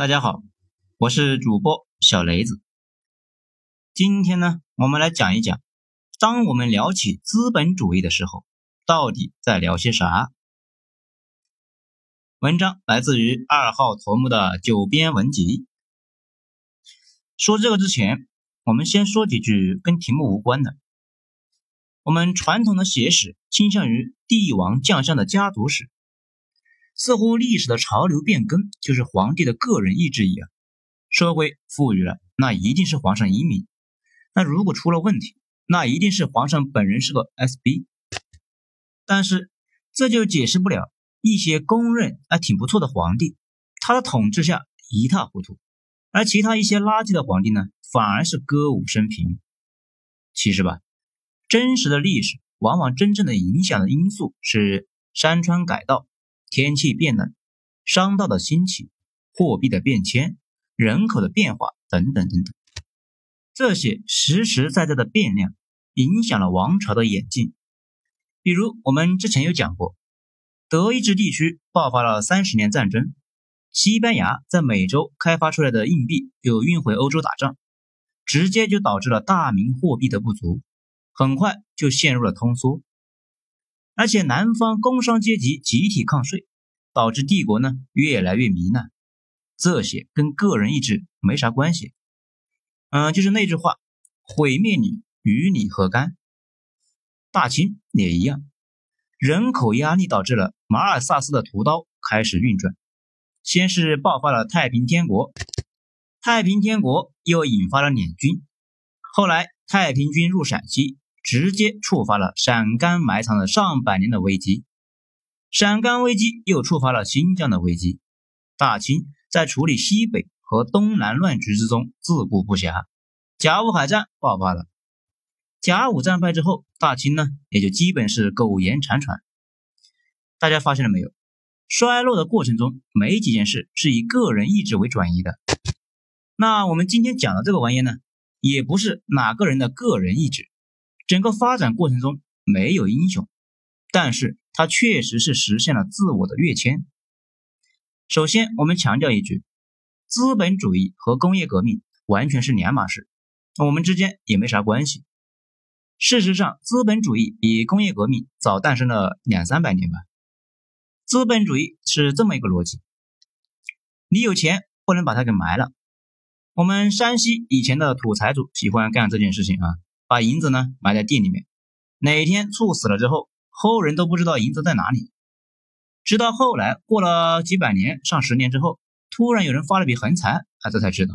大家好，我是主播小雷子。今天呢，我们来讲一讲，当我们聊起资本主义的时候，到底在聊些啥？文章来自于二号头目的九编文集。说这个之前，我们先说几句跟题目无关的。我们传统的写史倾向于帝王将相的家族史。似乎历史的潮流变更就是皇帝的个人意志一样，社会富裕了，那一定是皇上英明；那如果出了问题，那一定是皇上本人是个 SB。但是这就解释不了一些公认还挺不错的皇帝，他的统治下一塌糊涂，而其他一些垃圾的皇帝呢，反而是歌舞升平。其实吧，真实的历史往往真正的影响的因素是山川改道。天气变冷，商道的兴起，货币的变迁，人口的变化等等等等，这些实实在在的变量影响了王朝的演进。比如我们之前有讲过，德意志地区爆发了三十年战争，西班牙在美洲开发出来的硬币又运回欧洲打仗，直接就导致了大明货币的不足，很快就陷入了通缩。而且南方工商阶级集体抗税，导致帝国呢越来越糜烂。这些跟个人意志没啥关系。嗯，就是那句话，毁灭你与你何干？大清也一样，人口压力导致了马尔萨斯的屠刀开始运转。先是爆发了太平天国，太平天国又引发了捻军，后来太平军入陕西。直接触发了陕甘埋藏了上百年的危机，陕甘危机又触发了新疆的危机。大清在处理西北和东南乱局之中自顾不暇，甲午海战爆发了。甲午战败之后，大清呢也就基本是苟延残喘。大家发现了没有？衰落的过程中，没几件事是以个人意志为转移的。那我们今天讲的这个玩意呢，也不是哪个人的个人意志。整个发展过程中没有英雄，但是他确实是实现了自我的跃迁。首先，我们强调一句，资本主义和工业革命完全是两码事，我们之间也没啥关系。事实上，资本主义比工业革命早诞生了两三百年吧。资本主义是这么一个逻辑：你有钱不能把它给埋了。我们山西以前的土财主喜欢干这件事情啊。把银子呢埋在地里面，哪天猝死了之后，后人都不知道银子在哪里。直到后来过了几百年、上十年之后，突然有人发了笔横财，他这才知道。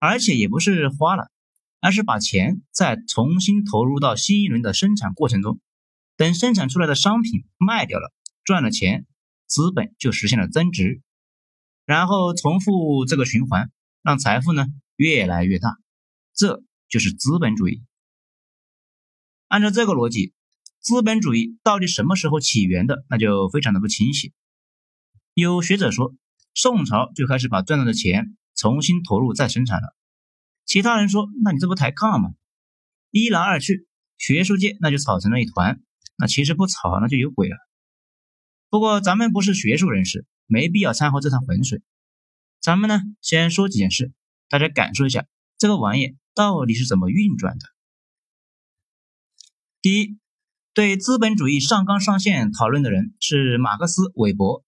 而且也不是花了，而是把钱再重新投入到新一轮的生产过程中。等生产出来的商品卖掉了，赚了钱，资本就实现了增值，然后重复这个循环，让财富呢越来越大。这。就是资本主义。按照这个逻辑，资本主义到底什么时候起源的，那就非常的不清晰。有学者说，宋朝就开始把赚到的钱重新投入再生产了。其他人说，那你这不抬杠吗？一来二去，学术界那就吵成了一团。那其实不吵，那就有鬼了。不过咱们不是学术人士，没必要掺和这趟浑水。咱们呢，先说几件事，大家感受一下这个玩意。到底是怎么运转的？第一，对资本主义上纲上线讨论的人是马克思韦伯。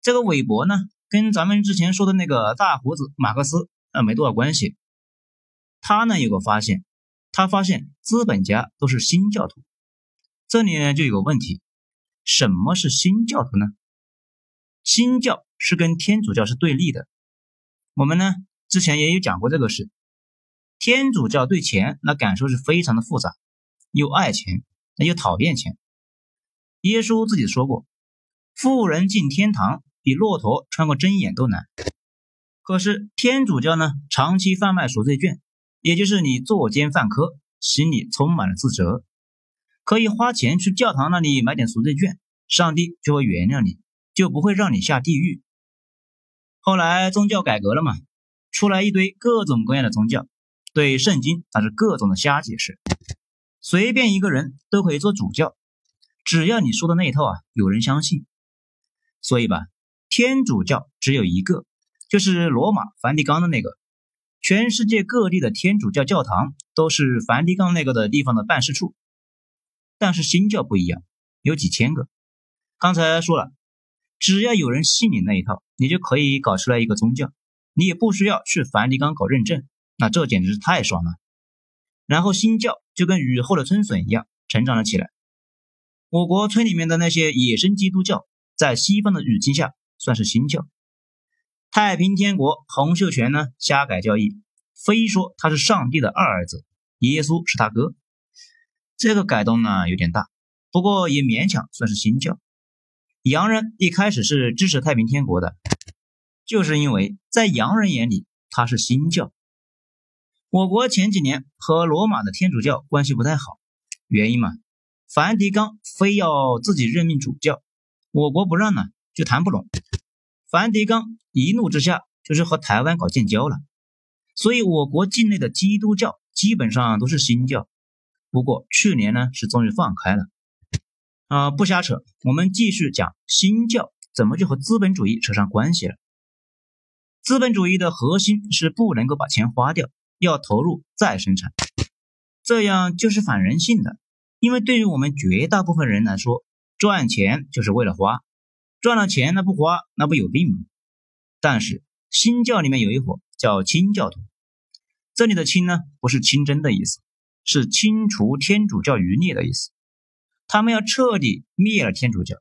这个韦伯呢，跟咱们之前说的那个大胡子马克思呃没多少关系。他呢有个发现，他发现资本家都是新教徒。这里呢就有个问题，什么是新教徒呢？新教是跟天主教是对立的。我们呢之前也有讲过这个事。天主教对钱那感受是非常的复杂，又爱钱，那又讨厌钱。耶稣自己说过，富人进天堂比骆驼穿过针眼都难。可是天主教呢，长期贩卖赎罪券，也就是你作奸犯科，心里充满了自责，可以花钱去教堂那里买点赎罪券，上帝就会原谅你，就不会让你下地狱。后来宗教改革了嘛，出来一堆各种各样的宗教。对圣经那是各种的瞎解释，随便一个人都可以做主教，只要你说的那一套啊有人相信。所以吧，天主教只有一个，就是罗马梵蒂冈的那个。全世界各地的天主教教堂都是梵蒂冈那个的地方的办事处，但是新教不一样，有几千个。刚才说了，只要有人信你那一套，你就可以搞出来一个宗教，你也不需要去梵蒂冈搞认证，那这简直是太爽了。然后新教就跟雨后的春笋一样成长了起来。我国村里面的那些野生基督教，在西方的语境下算是新教。太平天国洪秀全呢，瞎改教义，非说他是上帝的二儿子，耶稣是他哥。这个改动呢有点大，不过也勉强算是新教。洋人一开始是支持太平天国的，就是因为在洋人眼里他是新教。我国前几年和罗马的天主教关系不太好，原因嘛，梵蒂冈非要自己任命主教，我国不让呢，就谈不拢。梵蒂冈一怒之下就是和台湾搞建交了，所以我国境内的基督教基本上都是新教。不过去年呢是终于放开了，啊不瞎扯，我们继续讲新教怎么就和资本主义扯上关系了。资本主义的核心是不能够把钱花掉，要投入再生产，这样就是反人性的，因为对于我们绝大部分人来说，赚钱就是为了花。赚了钱那不花那不有病吗？但是新教里面有一伙叫清教徒，这里的清呢不是清真的意思，是清除天主教余孽的意思。他们要彻底灭了天主教。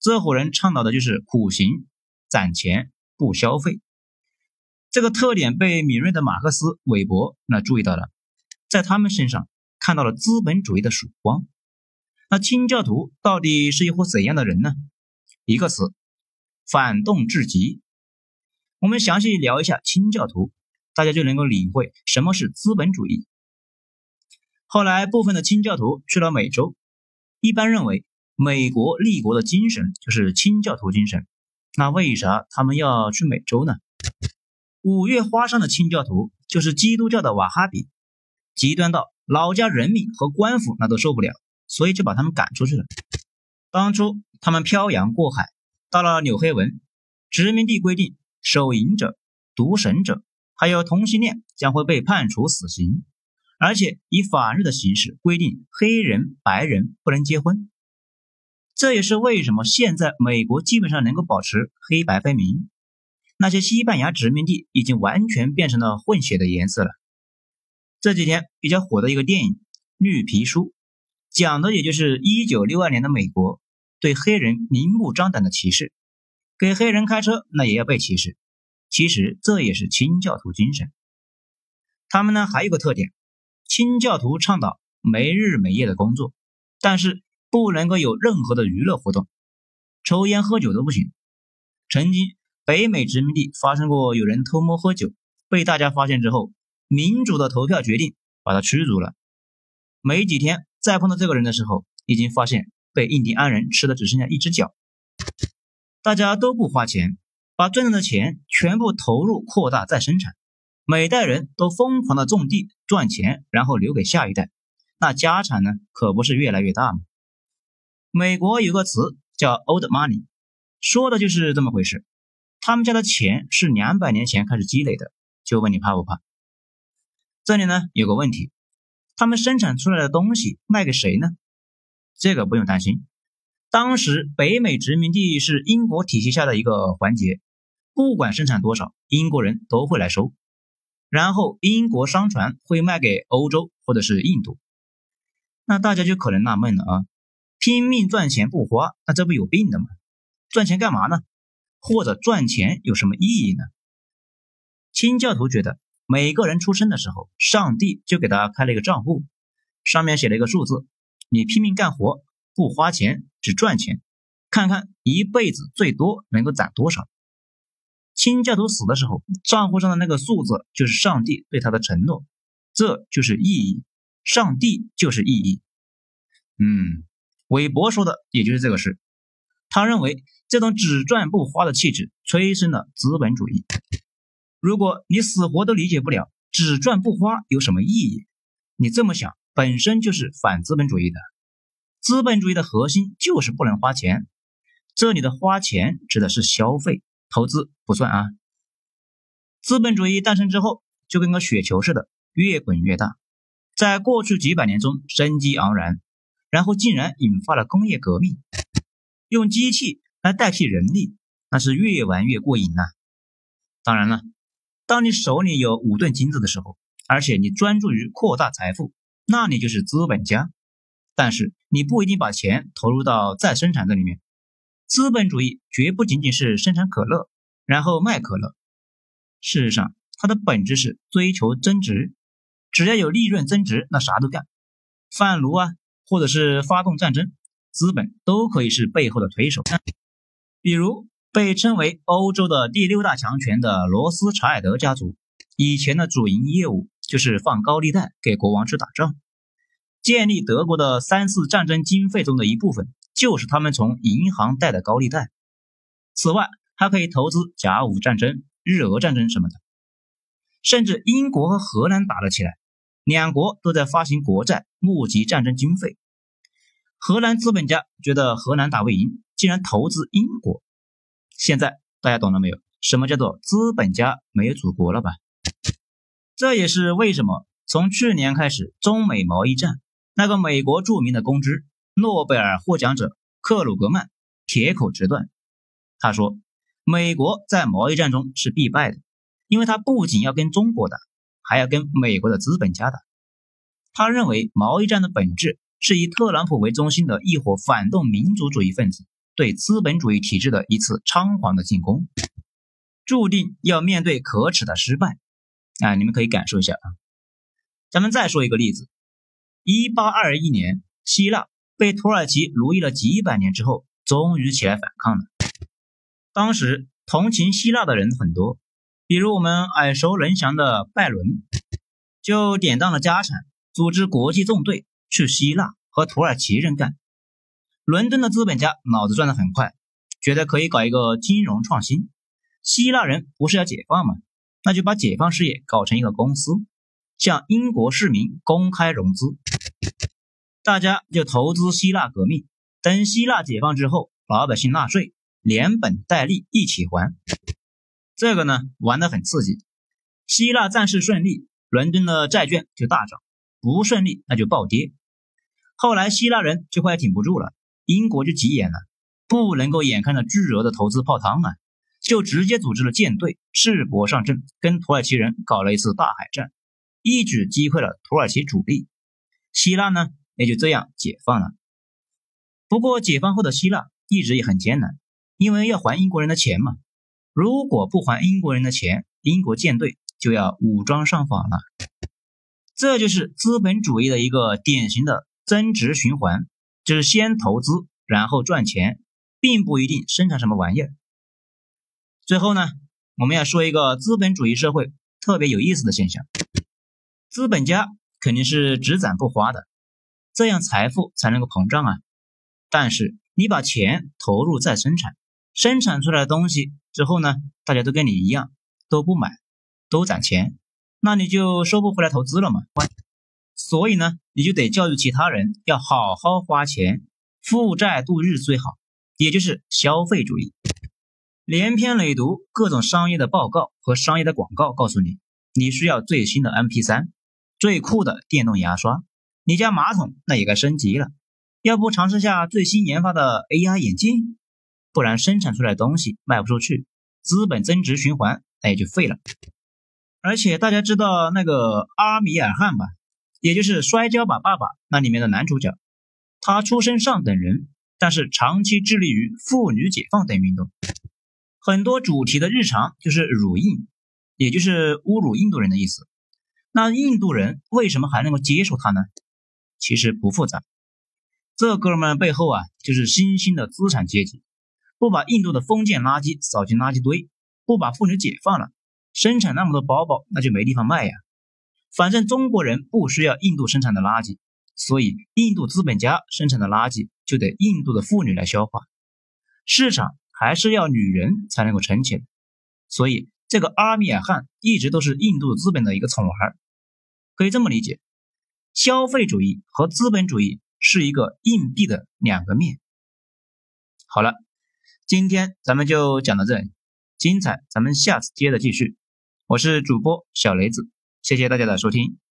这伙人倡导的就是苦行、攒钱、不消费。这个特点被敏锐的马克思、韦伯那注意到了，在他们身上看到了资本主义的曙光。那清教徒到底是一伙怎样的人呢？一个词，反动至极。我们详细聊一下清教徒，大家就能够领会什么是资本主义。后来，部分的清教徒去了美洲，一般认为美国立国的精神就是清教徒精神。那为啥他们要去美洲呢？五月花上的清教徒就是基督教的瓦哈比，极端到老家人民和官府那都受不了，所以就把他们赶出去了。当初。他们漂洋过海，到了纽黑文，殖民地规定，手淫者、毒神者，还有同性恋将会被判处死刑，而且以法律的形式规定，黑人、白人不能结婚。这也是为什么现在美国基本上能够保持黑白分明。那些西班牙殖民地已经完全变成了混血的颜色了。这几天比较火的一个电影《绿皮书》，讲的也就是一九六二年的美国。对黑人明目张胆的歧视，给黑人开车那也要被歧视。其实这也是清教徒精神。他们呢还有个特点，清教徒倡导没日没夜的工作，但是不能够有任何的娱乐活动，抽烟喝酒都不行。曾经北美殖民地发生过有人偷摸喝酒，被大家发现之后，民主的投票决定把他驱逐了。没几天再碰到这个人的时候，已经发现。被印第安人吃的只剩下一只脚，大家都不花钱，把赚到的钱全部投入扩大再生产，每代人都疯狂的种地赚钱，然后留给下一代，那家产呢可不是越来越大吗？美国有个词叫 old money，说的就是这么回事。他们家的钱是两百年前开始积累的，就问你怕不怕？这里呢有个问题，他们生产出来的东西卖给谁呢？这个不用担心，当时北美殖民地是英国体系下的一个环节，不管生产多少，英国人都会来收，然后英国商船会卖给欧洲或者是印度。那大家就可能纳闷了啊，拼命赚钱不花，那这不有病的吗？赚钱干嘛呢？或者赚钱有什么意义呢？清教徒觉得，每个人出生的时候，上帝就给他开了一个账户，上面写了一个数字。你拼命干活，不花钱，只赚钱，看看一辈子最多能够攒多少。清教徒死的时候，账户上的那个数字就是上帝对他的承诺，这就是意义。上帝就是意义。嗯，韦伯说的也就是这个事。他认为这种只赚不花的气质催生了资本主义。如果你死活都理解不了只赚不花有什么意义，你这么想。本身就是反资本主义的，资本主义的核心就是不能花钱。这里的花钱指的是消费，投资不算啊。资本主义诞生之后，就跟个雪球似的，越滚越大，在过去几百年中生机盎然，然后竟然引发了工业革命，用机器来代替人力，那是越玩越过瘾呐。当然了，当你手里有五吨金子的时候，而且你专注于扩大财富，那你就是资本家。但是你不一定把钱投入到再生产这里面。资本主义绝不仅仅是生产可乐，然后卖可乐。事实上，它的本质是追求增值，只要有利润增值，那啥都干。贩奴啊，或者是发动战争，资本都可以是背后的推手。比如被称为欧洲的第六大强权的罗斯柴尔德家族，以前的主营业务就是放高利贷给国王去打仗，建立德国的三次战争经费中的一部分，就是他们从银行贷的高利贷。此外，还可以投资甲午战争。日俄战争什么的，甚至英国和荷兰打了起来，两国都在发行国债募集战争经费。荷兰资本家觉得荷兰打不赢，竟然投资英国。现在大家懂了没有？什么叫做资本家没有祖国了吧？这也是为什么从去年开始中美贸易战，那个美国著名的公知、诺贝尔获奖者克鲁格曼铁口直断，他说。美国在贸易战中是必败的，因为他不仅要跟中国打，还要跟美国的资本家打。他认为贸易战的本质是以特朗普为中心的一伙反动民族主义分子对资本主义体制的一次猖狂的进攻，注定要面对可耻的失败。啊，你们可以感受一下啊。咱们再说一个例子：一八二一年，希腊被土耳其奴役了几百年之后，终于起来反抗了。当时同情希腊的人很多，比如我们耳熟能详的拜伦，就典当了家产，组织国际纵队去希腊和土耳其人干。伦敦的资本家脑子转得很快，觉得可以搞一个金融创新。希腊人不是要解放吗？那就把解放事业搞成一个公司，向英国市民公开融资，大家就投资希腊革命。等希腊解放之后，老百姓纳税。连本带利一起还，这个呢玩得很刺激。希腊战事顺利，伦敦的债券就大涨；不顺利，那就暴跌。后来希腊人就快挺不住了，英国就急眼了，不能够眼看着巨额的投资泡汤啊，就直接组织了舰队，赤膊上阵，跟土耳其人搞了一次大海战，一举击溃了土耳其主力。希腊呢也就这样解放了。不过解放后的希腊一直也很艰难。因为要还英国人的钱嘛，如果不还英国人的钱，英国舰队就要武装上访了。这就是资本主义的一个典型的增值循环，就是先投资，然后赚钱，并不一定生产什么玩意儿。最后呢，我们要说一个资本主义社会特别有意思的现象：资本家肯定是只攒不花的，这样财富才能够膨胀啊。但是你把钱投入再生产。生产出来的东西之后呢，大家都跟你一样，都不买，都攒钱，那你就收不回来投资了嘛。所以呢，你就得教育其他人要好好花钱，负债度日最好，也就是消费主义。连篇累读各种商业的报告和商业的广告，告诉你你需要最新的 MP3，最酷的电动牙刷，你家马桶那也该升级了，要不尝试下最新研发的 AI 眼镜？不然生产出来的东西卖不出去，资本增值循环那也就废了。而且大家知道那个阿米尔汗吧，也就是《摔跤吧，爸爸》那里面的男主角，他出身上等人，但是长期致力于妇女解放等运动，很多主题的日常就是辱印，也就是侮辱印度人的意思。那印度人为什么还能够接受他呢？其实不复杂，这哥们背后啊就是新兴的资产阶级。不把印度的封建垃圾扫进垃圾堆，不把妇女解放了，生产那么多包包，那就没地方卖呀。反正中国人不需要印度生产的垃圾，所以印度资本家生产的垃圾就得印度的妇女来消化。市场还是要女人才能够撑起来，所以这个阿米尔汗一直都是印度资本的一个宠儿。可以这么理解，消费主义和资本主义是一个硬币的两个面。好了。今天咱们就讲到这里。精彩咱们下次接着继续。我是主播小雷子，谢谢大家的收听。